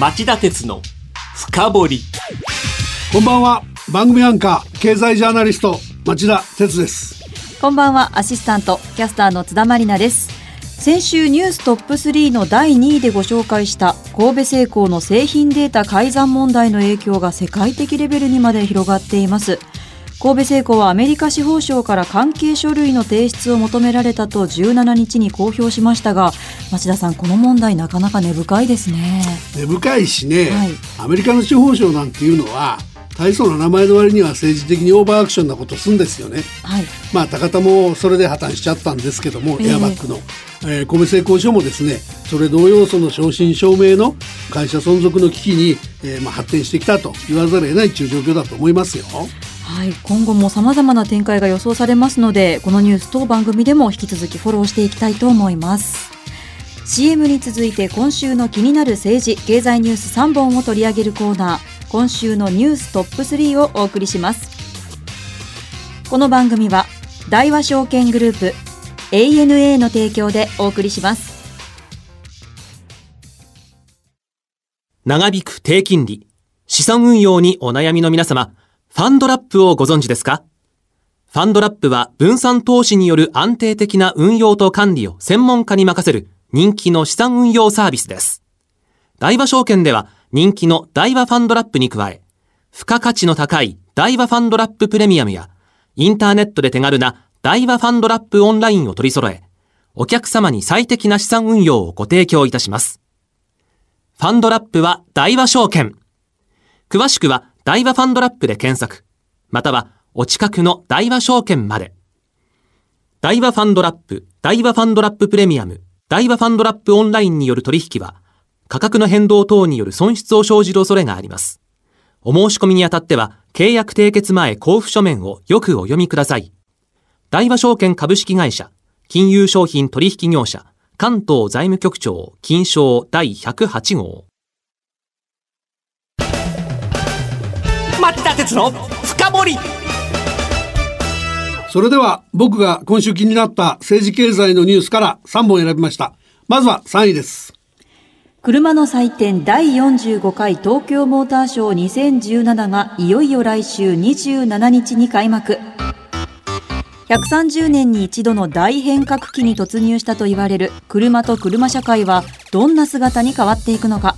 町田鉄の深掘り。こんばんは。番組アンカー経済ジャーナリスト町田鉄です。こんばんは。アシスタントキャスターの津田まりなです。先週ニューストップ3の第2位でご紹介した神戸製鋼の製品データ改ざん問題の影響が世界的レベルにまで広がっています神戸製鋼はアメリカ司法省から関係書類の提出を求められたと17日に公表しましたが町田さんこの問題なかなか根深いですね。根深いしね、はい。アメリカの司法省なんていうのは大層な名前の割には政治的にオーバーアクションなことするんですよね。はい。まあ高田もそれで破綻しちゃったんですけども、ええ。エアバッグの、えー、神戸製鋼所もですねそれ同様その正真正銘の会社存続の危機に、えーまあ、発展してきたと言わざるを得ないという状況だと思いますよ。はい、今後も様々な展開が予想されますのでこのニュース当番組でも引き続きフォローしていきたいと思います。CM に続いて今週の気になる政治経済ニュース3本を取り上げるコーナー今週のニューストップ3をお送りします。この番組は大和証券グループ ANA の提供でお送りします。長引く低金利資産運用にお悩みの皆様ファンドラップをご存知ですか？ファンドラップは分散投資による安定的な運用と管理を専門家に任せる人気の資産運用サービスです。大和証券では人気の大和ファンドラップに加え、付加価値の高い大和ファンドラッププレミアムや、インターネットで手軽な大和ファンドラップオンラインを取り揃え、お客様に最適な資産運用をご提供いたします。ファンドラップは大和証券。詳しくは大和ファンドラップで検索、またはお近くの大和証券まで。大和ファンドラップ、大和ファンドラッププレミアム、大和ファンドラップオンラインによる取引は、価格の変動等による損失を生じる恐れがあります。お申し込みにあたっては、契約締結前交付書面をよくお読みください。大和証券株式会社、金融商品取引業者、関東財務局長、金賞第108号。田鉄の深掘りそれでは僕が今週気になった政治経済のニュースから3本選びました。まずは3位です。車の祭典第45回東京モーターショー2017がいよいよ来週27日に開幕130年に一度の大変革期に突入したと言われる車と車社会はどんな姿に変わっていくのか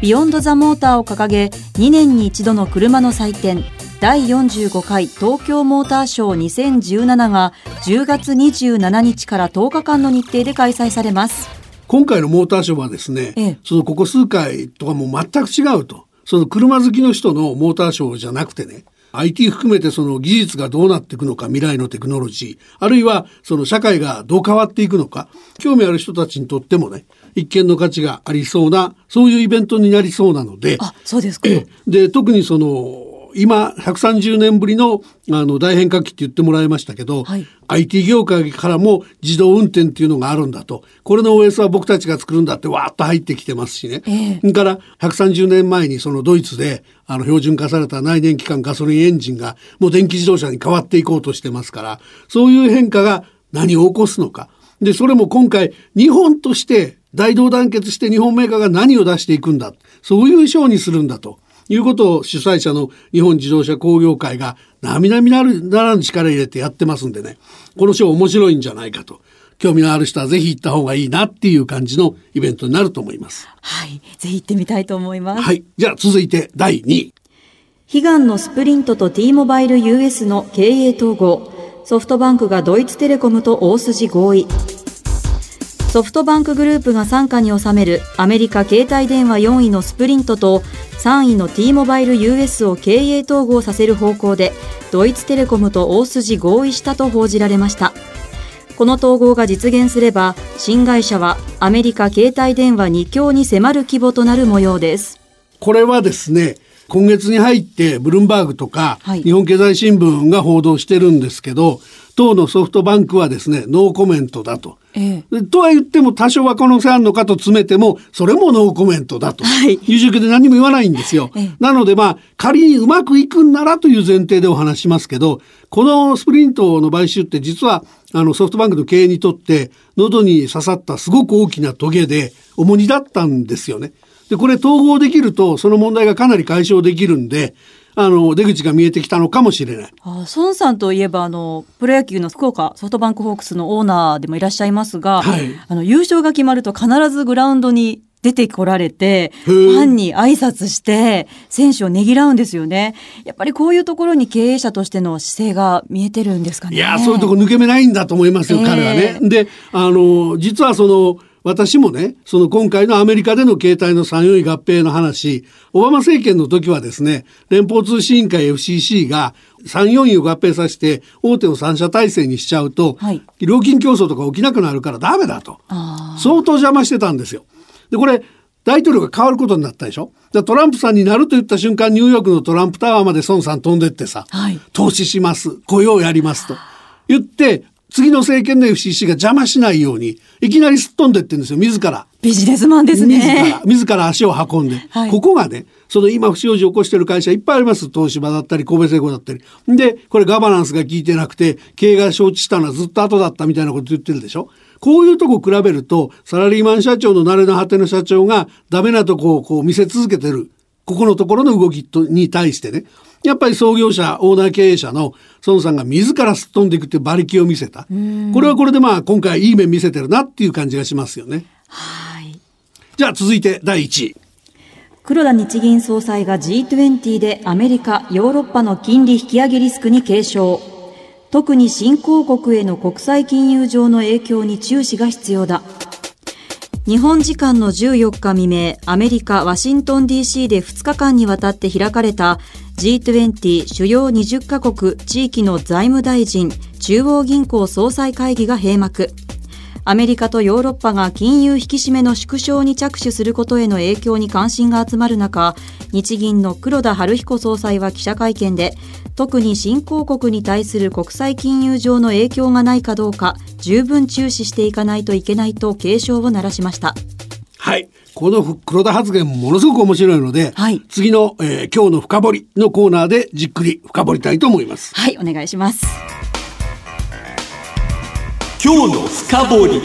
ビヨンド・ザ・モーターを掲げ2年に一度の車の祭典第45回東京モーターショー2017が10月27日から10日間の日程で開催されます今回のモーターショーはですね、ええそのここ数回とかも全く違うと。その車好きの人のモーターショーじゃなくてね、IT 含めてその技術がどうなっていくのか、未来のテクノロジー、あるいはその社会がどう変わっていくのか、興味ある人たちにとってもね、一見の価値がありそうな、そういうイベントになりそうなので、あそうですか。ええ。で特にその今130年ぶりのあの大変革期って言ってもらいましたけど、はい。IT 業界からも自動運転っていうのがあるんだと。これの OS は僕たちが作るんだってわーっと入ってきてますしね、ええ。から130年前にそのドイツであの標準化された内燃機関ガソリンエンジンがもう電気自動車に変わっていこうとしてますからそういう変化が何を起こすのか。でそれも今回日本として大同団結して日本メーカーが何を出していくんだ。そういう賞にするんだと。いうことを主催者の日本自動車工業会が並々なるならぬ力入れてやってますんでね。この賞面白いんじゃないかと。興味のある人はぜひ行った方がいいなっていう感じのイベントになると思います。はい。ぜひ行ってみたいと思います。はい。じゃあ続いて第2位。悲願のスプリントと T モバイル US の経営統合。ソフトバンクがドイツテレコムと大筋合意ソフトバンクグループが傘下に収めるアメリカ携帯電話4位のスプリントと3位の T モバイル US を経営統合させる方向でドイツテレコムと大筋合意したと報じられました。この統合が実現すれば新会社はアメリカ携帯電話2強に迫る規模となる模様です。これはですね、今月に入ってブルームバーグとかはい日本経済新聞が報道してるんですけど、当のソフトバンクはですね、ノーコメントだと。ええでとは言っても多少は可能性あるのかと詰めても、それもノーコメントだとはいいう状況で何も言わないんですよ。ええなのでまあ、仮にうまくいくんならという前提でお話しますけど、このスプリントの買収って実はあのソフトバンクの経営にとって喉に刺さったすごく大きなトゲで重荷だったんですよね。で、これ統合できると、その問題がかなり解消できるんで、あの、出口が見えてきたのかもしれない。あ孫さんといえば、あの、プロ野球の福岡ソフトバンクホークスのオーナーでもいらっしゃいますが、はいあの、優勝が決まると必ずグラウンドに出てこられて、ファンに挨拶して、選手をねぎらうんですよね。やっぱりこういうところに経営者としての姿勢が見えてるんですかね。いや、そういうとこ抜け目ないんだと思いますよ、ええ彼はね。で、あの、実はその、私もね、その今回のアメリカでの携帯の産業医合併の話、オバマ政権の時はですね、連邦通信委員会 FCC が産業医を合併させて大手を三社体制にしちゃうと、はい。料金競争とか起きなくなるからダメだと。あ相当邪魔してたんですよ。で、これ、大統領が変わることになったでしょ？でトランプさんになると言った瞬間、ニューヨークのトランプタワーまで孫さん飛んでってさ、はい。投資します、雇用やりますと。言って、次の政権の FCC が邪魔しないように、いきなりすっ飛んでってんですよ、自ら。ビジネスマンです自ねら。、自ら足を運んで、はいここがね、その今不祥事を起こしてる会社いっぱいあります。東芝だったり、神戸製鋼だったり。で、これガバナンスが効いてなくて、経営が承知したのはずっと後だったみたいなこと言ってるでしょ。こういうとこ比べると、サラリーマン社長の慣れの果ての社長がダメなとこをこう見せ続けてる。ここのところの動きとに対してね、やっぱり創業者、オーナー経営者の孫さんが自らすっ飛んでいくっていう馬力を見せた。これはこれでまあ今回いい面見せてるなっていう感じがしますよね。はい。じゃあ続いて第1位。黒田日銀総裁が G20 でアメリカ、ヨーロッパの金利引き上げリスクに警鐘。特に新興国への国際金融上の影響に注視が必要だ。日本時間の14日未明、アメリカ・ワシントン DC で2日間にわたって開かれた G20 主要20カ国地域の財務大臣中央銀行総裁会議が閉幕。アメリカとヨーロッパが金融引き締めの縮小に着手することへの影響に関心が集まる中、日銀の黒田晴彦総裁は記者会見で、特に新興国に対する国際金融上の影響がないかどうか、十分注視していかないといけないと警鐘を鳴らしました。はい。この黒田発言もものすごく面白いので、はい次の、えー今日の深掘りのコーナーでじっくり深掘りたいと思います。はい、お願いします。今日の深掘り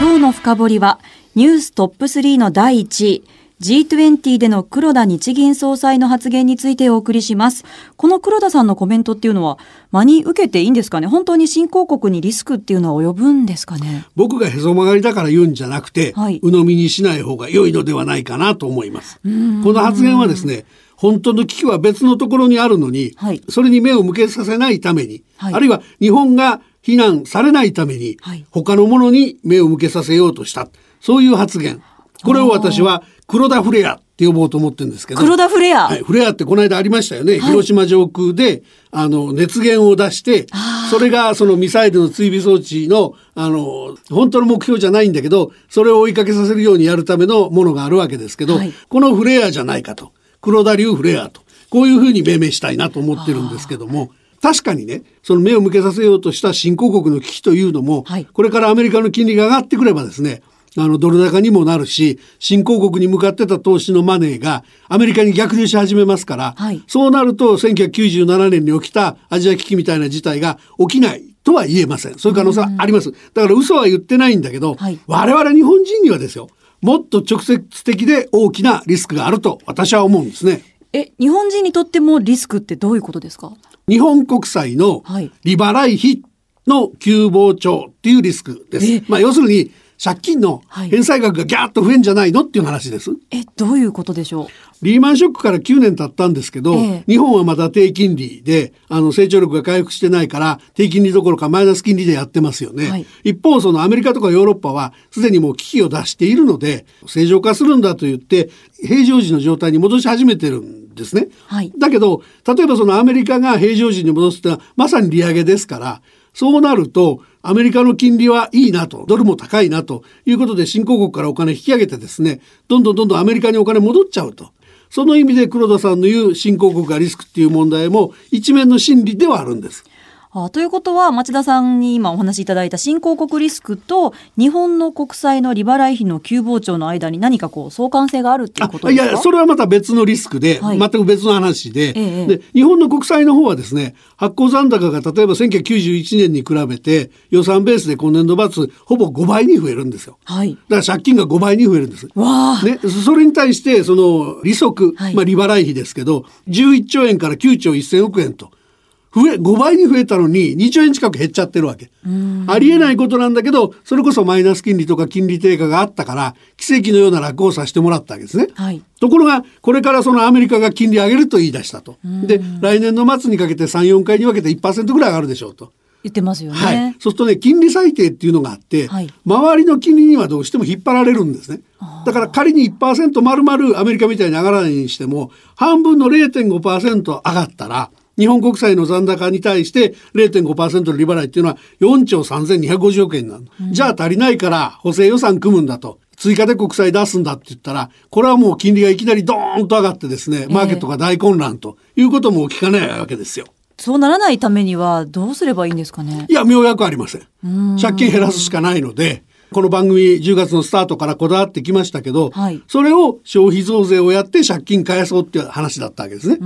今日の深掘りは、ニューストップ3の第1位、G20 での黒田日銀総裁の発言についてお送りします。この黒田さんのコメントっていうのは、真に受けていいんですかね？本当に新興国にリスクっていうのは及ぶんですかね？僕がへそ曲がりだから言うんじゃなくて、はい鵜呑みにしない方が良いのではないかなと思います。この発言はですね、本当の危機は別のところにあるのに、はいそれに目を向けさせないために、はいあるいは日本が非難されないために、はい他のものに目を向けさせようとした。そういう発言。これを私は黒田フレアって呼ぼうと思ってるんですけど。黒田フレア、はい、フレアってこの間ありましたよね。広島上空で、あの、熱源を出して、それがそのミサイルの追尾装置の、あの、本当の目標じゃないんだけど、それを追いかけさせるようにやるためのものがあるわけですけど、はいこのフレアじゃないかと。黒田流フレアと。こういうふうに命名したいなと思ってるんですけども、確かにね、その目を向けさせようとした新興国の危機というのも、はいこれからアメリカの金利が上がってくればですね、あの、ドル高にもなるし、新興国に向かってた投資のマネーがアメリカに逆流し始めますから、はいそうなると1997年に起きたアジア危機みたいな事態が起きないとは言えません。そういう可能性はあります。だから嘘は言ってないんだけど、はい我々日本人にはですよ、もっと直接的で大きなリスクがあると私は思うんですね。え、日本人にとってもリスクってどういうことですか？日本国債のはい利払い費の急膨張っていうリスクです。えまあ要するに借金のはい返済額がギャーッと増えんじゃないのっていう話です。え、どういうことでしょう？リーマンショックから9年経ったんですけど、ええ日本はまだ低金利で、あの、成長力が回復してないから、低金利どころかマイナス金利でやってますよね。はい一方、そのアメリカとかヨーロッパは、すでにもう危機を脱しているので、正常化するんだと言って、平常時の状態に戻し始めてるんですね。はいだけど、例えばそのアメリカが平常時に戻すってのは、まさに利上げですから、そうなると、アメリカの金利はいいなと、ドルも高いなということで、新興国からお金引き上げてですね、どんどんどんどんアメリカにお金戻っちゃうと。その意味で黒田さんの言う新興国がリスクっていう問題も一面の真理ではあるんです。あということは、町田さんに今お話しいただいた新興国リスクと、日本の国債の利払い費の急膨張の間に何かこう相関性があるっていうことですか？いや、それはまた別のリスクで、はい全く別の話で,、ええで、日本の国債の方はですね、発行残高が例えば1991年に比べて予算ベースで今年度末ほぼ5倍に増えるんですよ。はい。だから借金が5倍に増えるんです。わあ。ね、それに対してその利息、はいまあ利払い費ですけど11兆円から9兆1000億円と増え5倍に増えたのに2兆円近く減っちゃってるわけありえないことなんだけどそれこそマイナス金利とか金利低下があったから奇跡のような楽をさせてもらったわけですね。はい。ところがこれからそのアメリカが金利上げると言い出したと。で来年の末にかけて34回に分けて1%ぐらい上がるでしょうと。言ってますよね。はい、そうするとね金利最低っていうのがあって、はい周りの金利にはどうしても引っ張られるんですねだから仮に1%丸々アメリカみたいに上がらないにしても半分の0.5%上がったら日本国債の残高に対して0.5%の利払いっていうのは4兆3250億円になる、じゃあ足りないから補正予算組むんだと追加で国債出すんだって言ったらこれはもう金利がいきなりドーンと上がってですねマーケットが大混乱ということも起きかねないわけですよ。そうならないためにはどうすればいいんですかね。いや、妙薬ありません。借金減らすしかないので、この番組10月のスタートからこだわってきましたけど、はいそれを消費増税をやって借金返そうっていう話だったわけですね。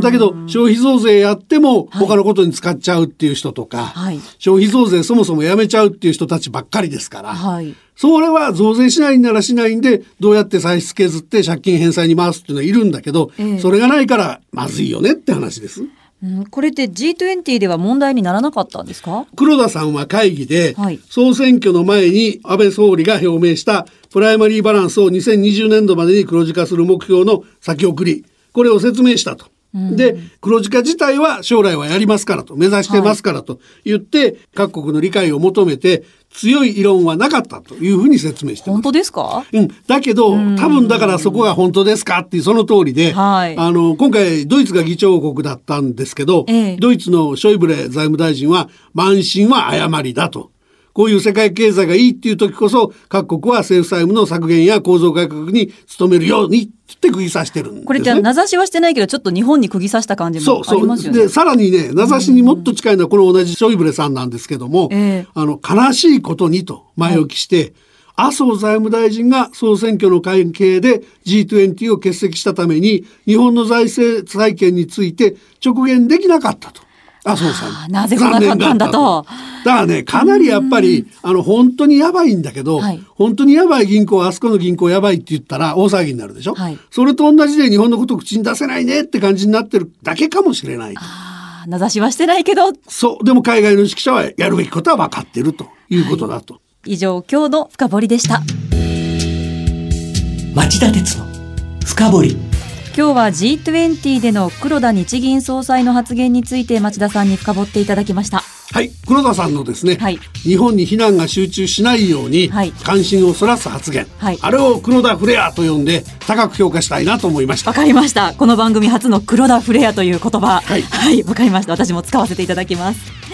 だけど、消費増税やっても他のことに使っちゃうっていう人とか、はい消費増税そもそもやめちゃうっていう人たちばっかりですから、はい。それは増税しないんならしないんで、どうやって歳出削って借金返済に回すっていうのはいるんだけど、ええそれがないからまずいよねって話です。うん、これって G20 では問題にならなかったんですか？黒田さんは会議で、はい。総選挙の前に安倍総理が表明したプライマリーバランスを2020年度までに黒字化する目標の先送り。これを説明したと。で黒字化自体は将来はやりますからと目指してますからと言って、各国の理解を求めて強い異論はなかったというふうに説明してます。本。当ですか？うん、だけど多分だからそこが本当ですかっていうその通りで、はい。あの今回ドイツが議長国だったんですけど、ええ。ドイツのショイブレ財務大臣は慢心は誤りだと。こういう世界経済がいいっていう時こそ各国は政府債務の削減や構造改革に努めるようにって釘刺してるんです、ね。これって名指しはしてないけど、ちょっと日本に釘刺した感じもありますよね。でさらにね名指しにもっと近いのはこの同じショイブレさんなんですけども、ええあの悲しいことにと前置きして、麻生財務大臣が総選挙の関係で G20 を欠席したために日本の財政再建について直言できなかったと。麻生さんあーなぜ来なかったんだと。だからねかなりやっぱりあの本当にやばいんだけど、はい。本当にやばい銀行あそこの銀行やばいって言ったら大騒ぎになるでしょ、はい。それと同じで日本のことを口に出せないねって感じになってるだけかもしれない名指しはしてないけど、そう。でも海外の指揮者はやるべきことは分かってるということだと、以上、今日の深掘りでした。町田鉄の深掘り今日は G20 での黒田日銀総裁の発言について町田さんに深掘っていただきました。はい黒田さんのですね、はい日本に非難が集中しないようにはい関心をそらす発言、はいあれを黒田フレアと呼んで高く評価したいなと思いましたわかりました。この番組初の黒田フレアという言葉。はいはい、わかりました。私も使わせていただきます。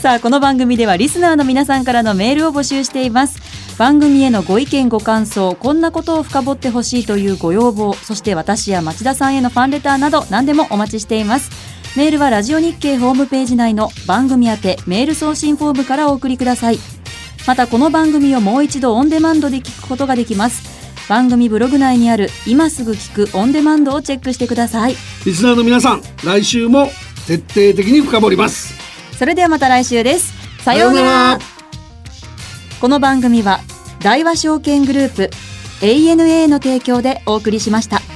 さあ、この番組ではリスナーの皆さんからのメールを募集しています。番組へのご意見ご感想、こんなことを深掘ってほしいというご要望、そして私や町田さんへのファンレターなど何でもお待ちしています。メールはラジオ日経ホームページ内の番組宛てメール送信フォームからお送りください。またこの番組をもう一度オンデマンドで聞くことができます。番組ブログ内にある今すぐ聞くオンデマンドをチェックしてください。リスナーの皆さん来週も徹底的に深掘りますそれではまた来週です。さようなら。この番組は大和証券グループ ANA の提供でお送りしました。